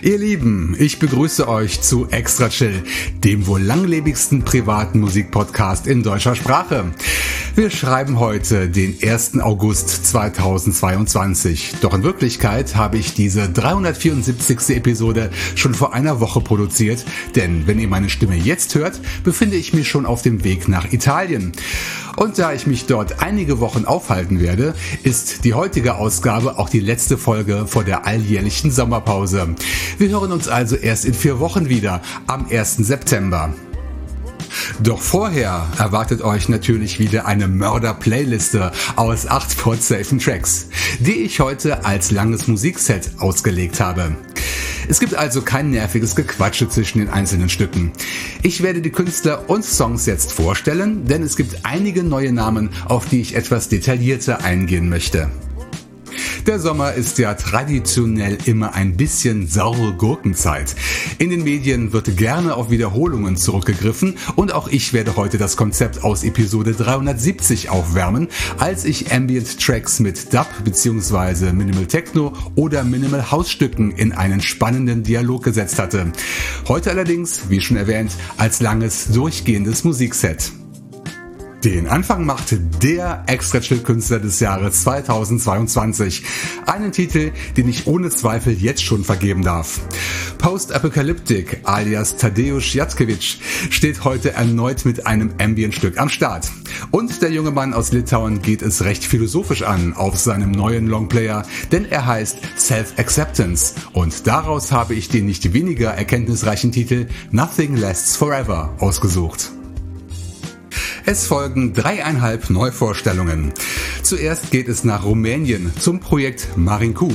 Ihr Lieben, ich begrüße euch zu Extra Chill, dem wohl langlebigsten privaten Musikpodcast in deutscher Sprache. Wir schreiben heute den 1. August 2022. Doch in Wirklichkeit habe ich diese 374. Episode schon vor einer Woche produziert, denn wenn ihr meine Stimme jetzt hört, befinde ich mich schon auf dem Weg nach Italien. Und da ich mich dort einige Wochen aufhalten werde, ist die heutige Ausgabe auch die letzte Folge vor der alljährlichen Sommerpause. Wir hören uns also erst in vier Wochen wieder, am 1. September. Doch vorher erwartet euch natürlich wieder eine Mörder-Playliste aus acht podsafen Tracks, die ich heute als langes Musikset ausgelegt habe. Es gibt also kein nerviges Gequatsche zwischen den einzelnen Stücken. Ich werde die Künstler und Songs jetzt vorstellen, denn es gibt einige neue Namen, auf die ich etwas detaillierter eingehen möchte. Der Sommer ist ja traditionell immer ein bisschen saure Gurkenzeit. In den Medien wird gerne auf Wiederholungen zurückgegriffen und auch ich werde heute das Konzept aus Episode 370 aufwärmen, als ich Ambient Tracks mit Dub bzw. Minimal Techno oder Minimal House Stücken in einen spannenden Dialog gesetzt hatte. Heute allerdings, wie schon erwähnt, als langes durchgehendes Musikset. Den Anfang macht der Extra Chill Künstler des Jahres 2022. Einen Titel, den ich ohne Zweifel jetzt schon vergeben darf. Post-Apocalyptic alias Tadeusz Jackiewicz steht heute erneut mit einem Ambient-Stück am Start. Und der junge Mann aus Litauen geht es recht philosophisch an auf seinem neuen Longplayer, denn er heißt Self-Acceptance. Und daraus habe ich den nicht weniger erkenntnisreichen Titel Nothing Lasts Forever ausgesucht. Es folgen dreieinhalb Neuvorstellungen. Zuerst geht es nach Rumänien zum Projekt Marinku.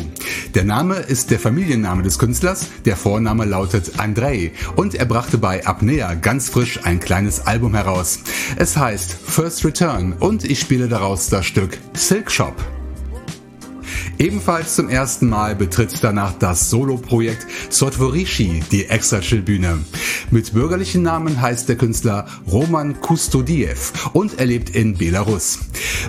Der Name ist der Familienname des Künstlers, der Vorname lautet Andrei und er brachte bei Apnea ganz frisch ein kleines Album heraus. Es heißt First Return und ich spiele daraus das Stück Silk Shop. Ebenfalls zum ersten Mal betritt danach das Solo-Projekt Sotvorishi die Extra-Chill-Bühne. Mit bürgerlichen Namen heißt der Künstler Roman Kustodiev und er lebt in Belarus.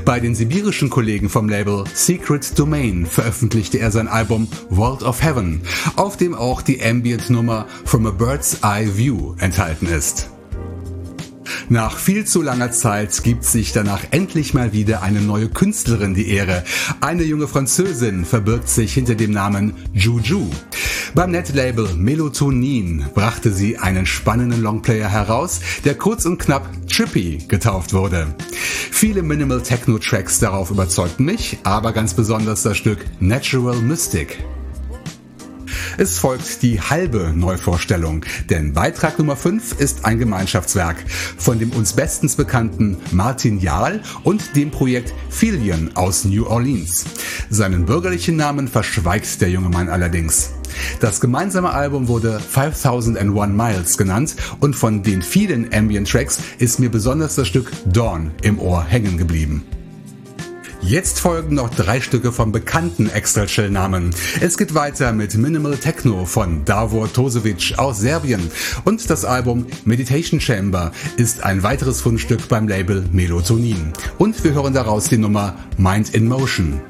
Bei den sibirischen Kollegen vom Label Secret Domain veröffentlichte er sein Album World of Heaven, auf dem auch die Ambient-Nummer From a Bird's Eye View enthalten ist. Nach viel zu langer Zeit gibt sich danach endlich mal wieder eine neue Künstlerin die Ehre. Eine junge Französin verbirgt sich hinter dem Namen Juju. Beim Netlabel Melatonin brachte sie einen spannenden Longplayer heraus, der kurz und knapp Trippy getauft wurde. Viele Minimal Techno Tracks darauf überzeugten mich, aber ganz besonders das Stück Natural Mystic. Es folgt die halbe Neuvorstellung, denn Beitrag Nummer 5 ist ein Gemeinschaftswerk von dem uns bestens bekannten Martin Jahl und dem Projekt Filion aus New Orleans. Seinen bürgerlichen Namen verschweigt der junge Mann allerdings. Das gemeinsame Album wurde 5001 Miles genannt und von den vielen Ambient Tracks ist mir besonders das Stück Dawn im Ohr hängen geblieben. Jetzt folgen noch drei Stücke vom bekannten Extra Chill Namen. Es geht weiter mit Minimal Techno von Davor Tosevic aus Serbien und das Album Meditation Chamber ist ein weiteres Fundstück beim Label Melatonin. Und wir hören daraus die Nummer Mind in Motion.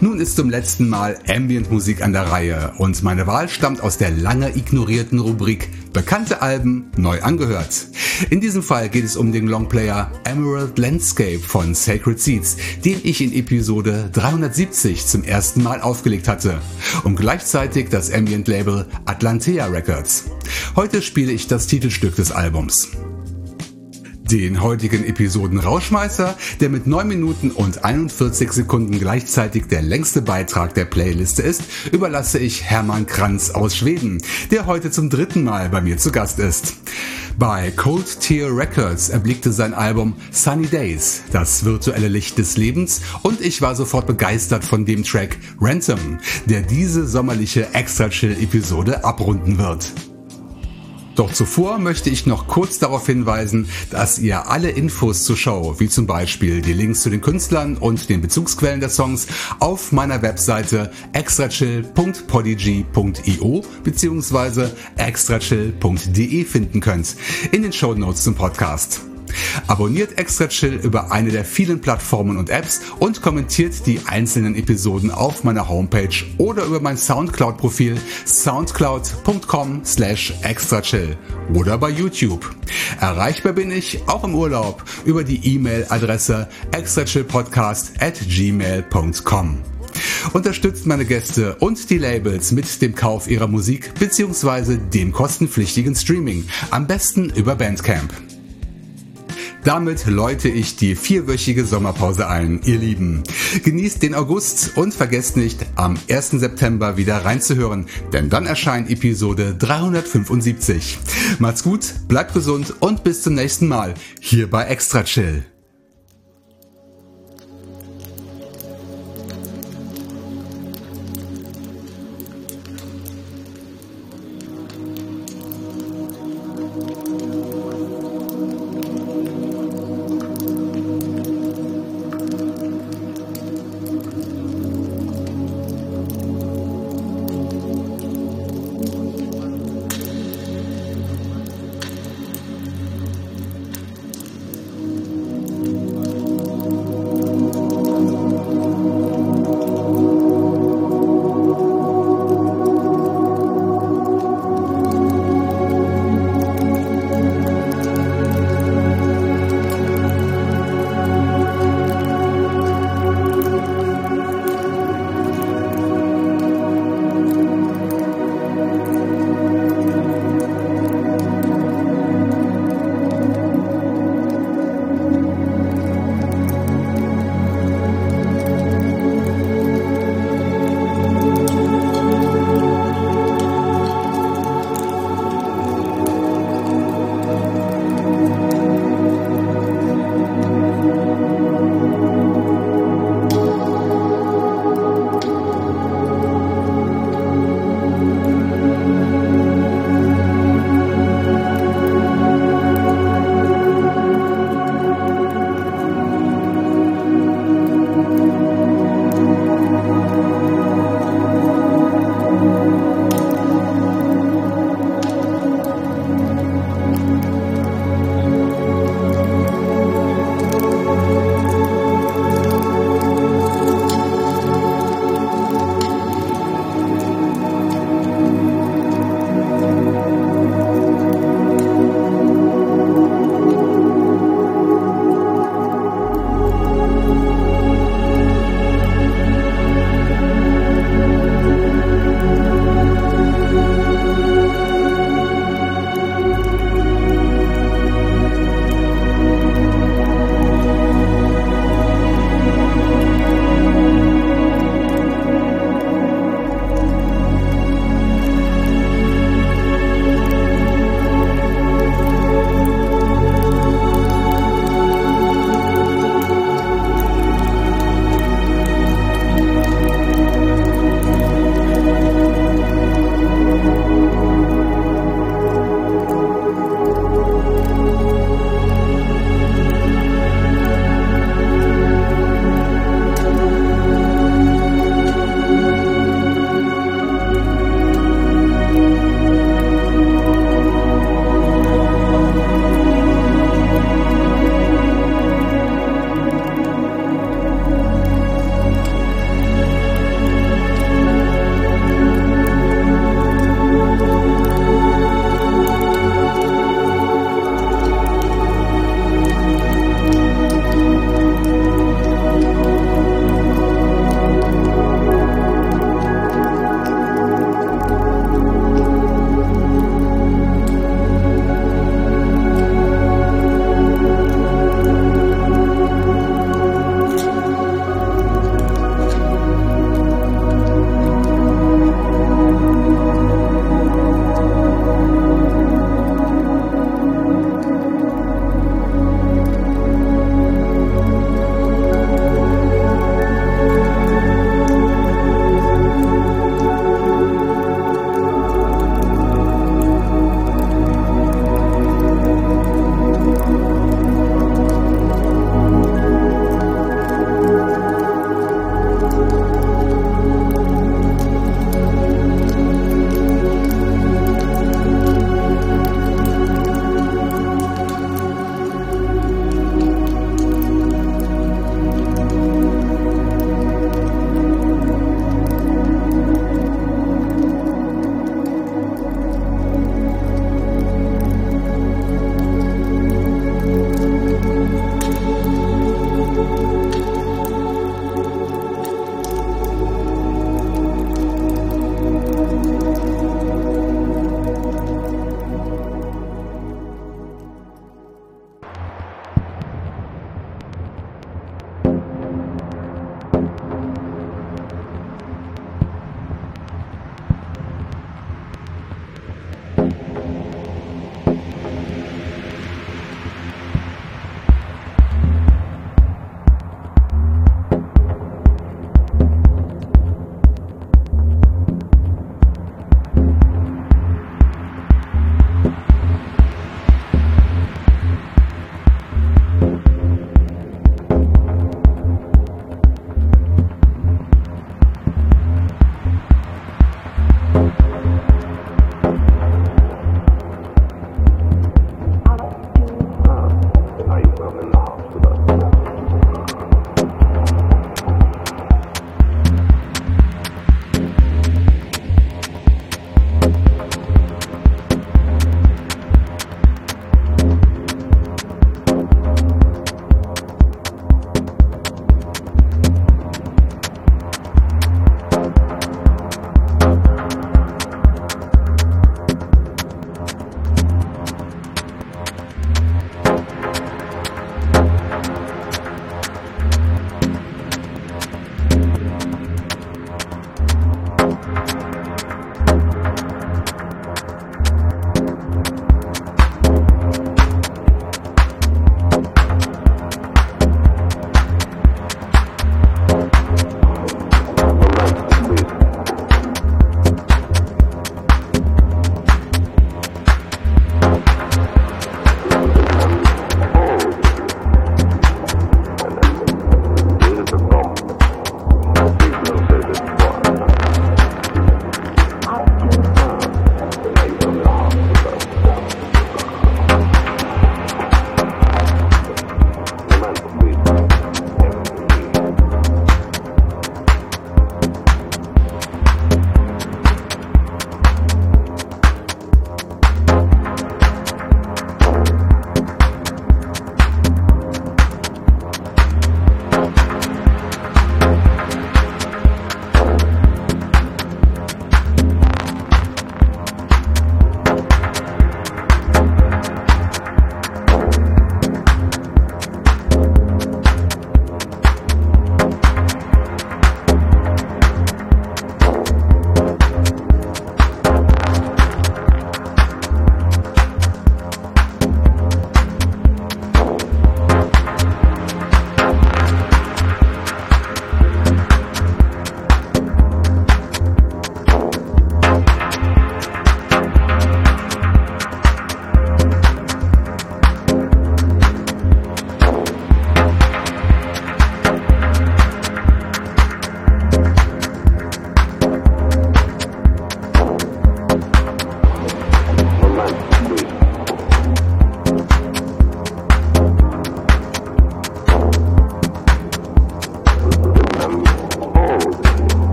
Nun ist zum letzten Mal Ambient-Musik an der Reihe und meine Wahl stammt aus der lange ignorierten Rubrik Bekannte Alben neu angehört. In diesem Fall geht es um den Longplayer Emerald Landscape von Sacred Seeds, den ich in Episode 370 zum ersten Mal aufgelegt hatte und gleichzeitig das Ambient-Label Atlantea Records. Heute spiele ich das Titelstück des Albums. Den heutigen Episoden Rauschmeißer, der mit 9 Minuten und 41 Sekunden gleichzeitig der längste Beitrag der Playliste ist, überlasse ich Hermann Kranz aus Schweden, der heute zum dritten Mal bei mir zu Gast ist. Bei Cold Tear Records erblickte sein Album Sunny Days, das virtuelle Licht des Lebens und ich war sofort begeistert von dem Track Ransom, der diese sommerliche Extra Chill Episode abrunden wird. Doch zuvor möchte ich noch kurz darauf hinweisen, dass ihr alle Infos zur Show, wie zum Beispiel die Links zu den Künstlern und den Bezugsquellen der Songs, auf meiner Webseite extrachill.podigy.io bzw. extrachill.de finden könnt, in den Show Notes zum Podcast. Abonniert Extra Chill über eine der vielen Plattformen und Apps und kommentiert die einzelnen Episoden auf meiner Homepage oder über mein Soundcloud-Profil soundcloud.com slash extrachill oder bei YouTube. Erreichbar bin ich auch im Urlaub über die E-Mail-Adresse extrachillpodcast at gmail.com. Unterstützt meine Gäste und die Labels mit dem Kauf ihrer Musik bzw. dem kostenpflichtigen Streaming, am besten über Bandcamp. Damit läute ich die vierwöchige Sommerpause ein, ihr Lieben. Genießt den August und vergesst nicht, am 1. September wieder reinzuhören, denn dann erscheint Episode 375. Macht's gut, bleibt gesund und bis zum nächsten Mal hier bei Extra Chill.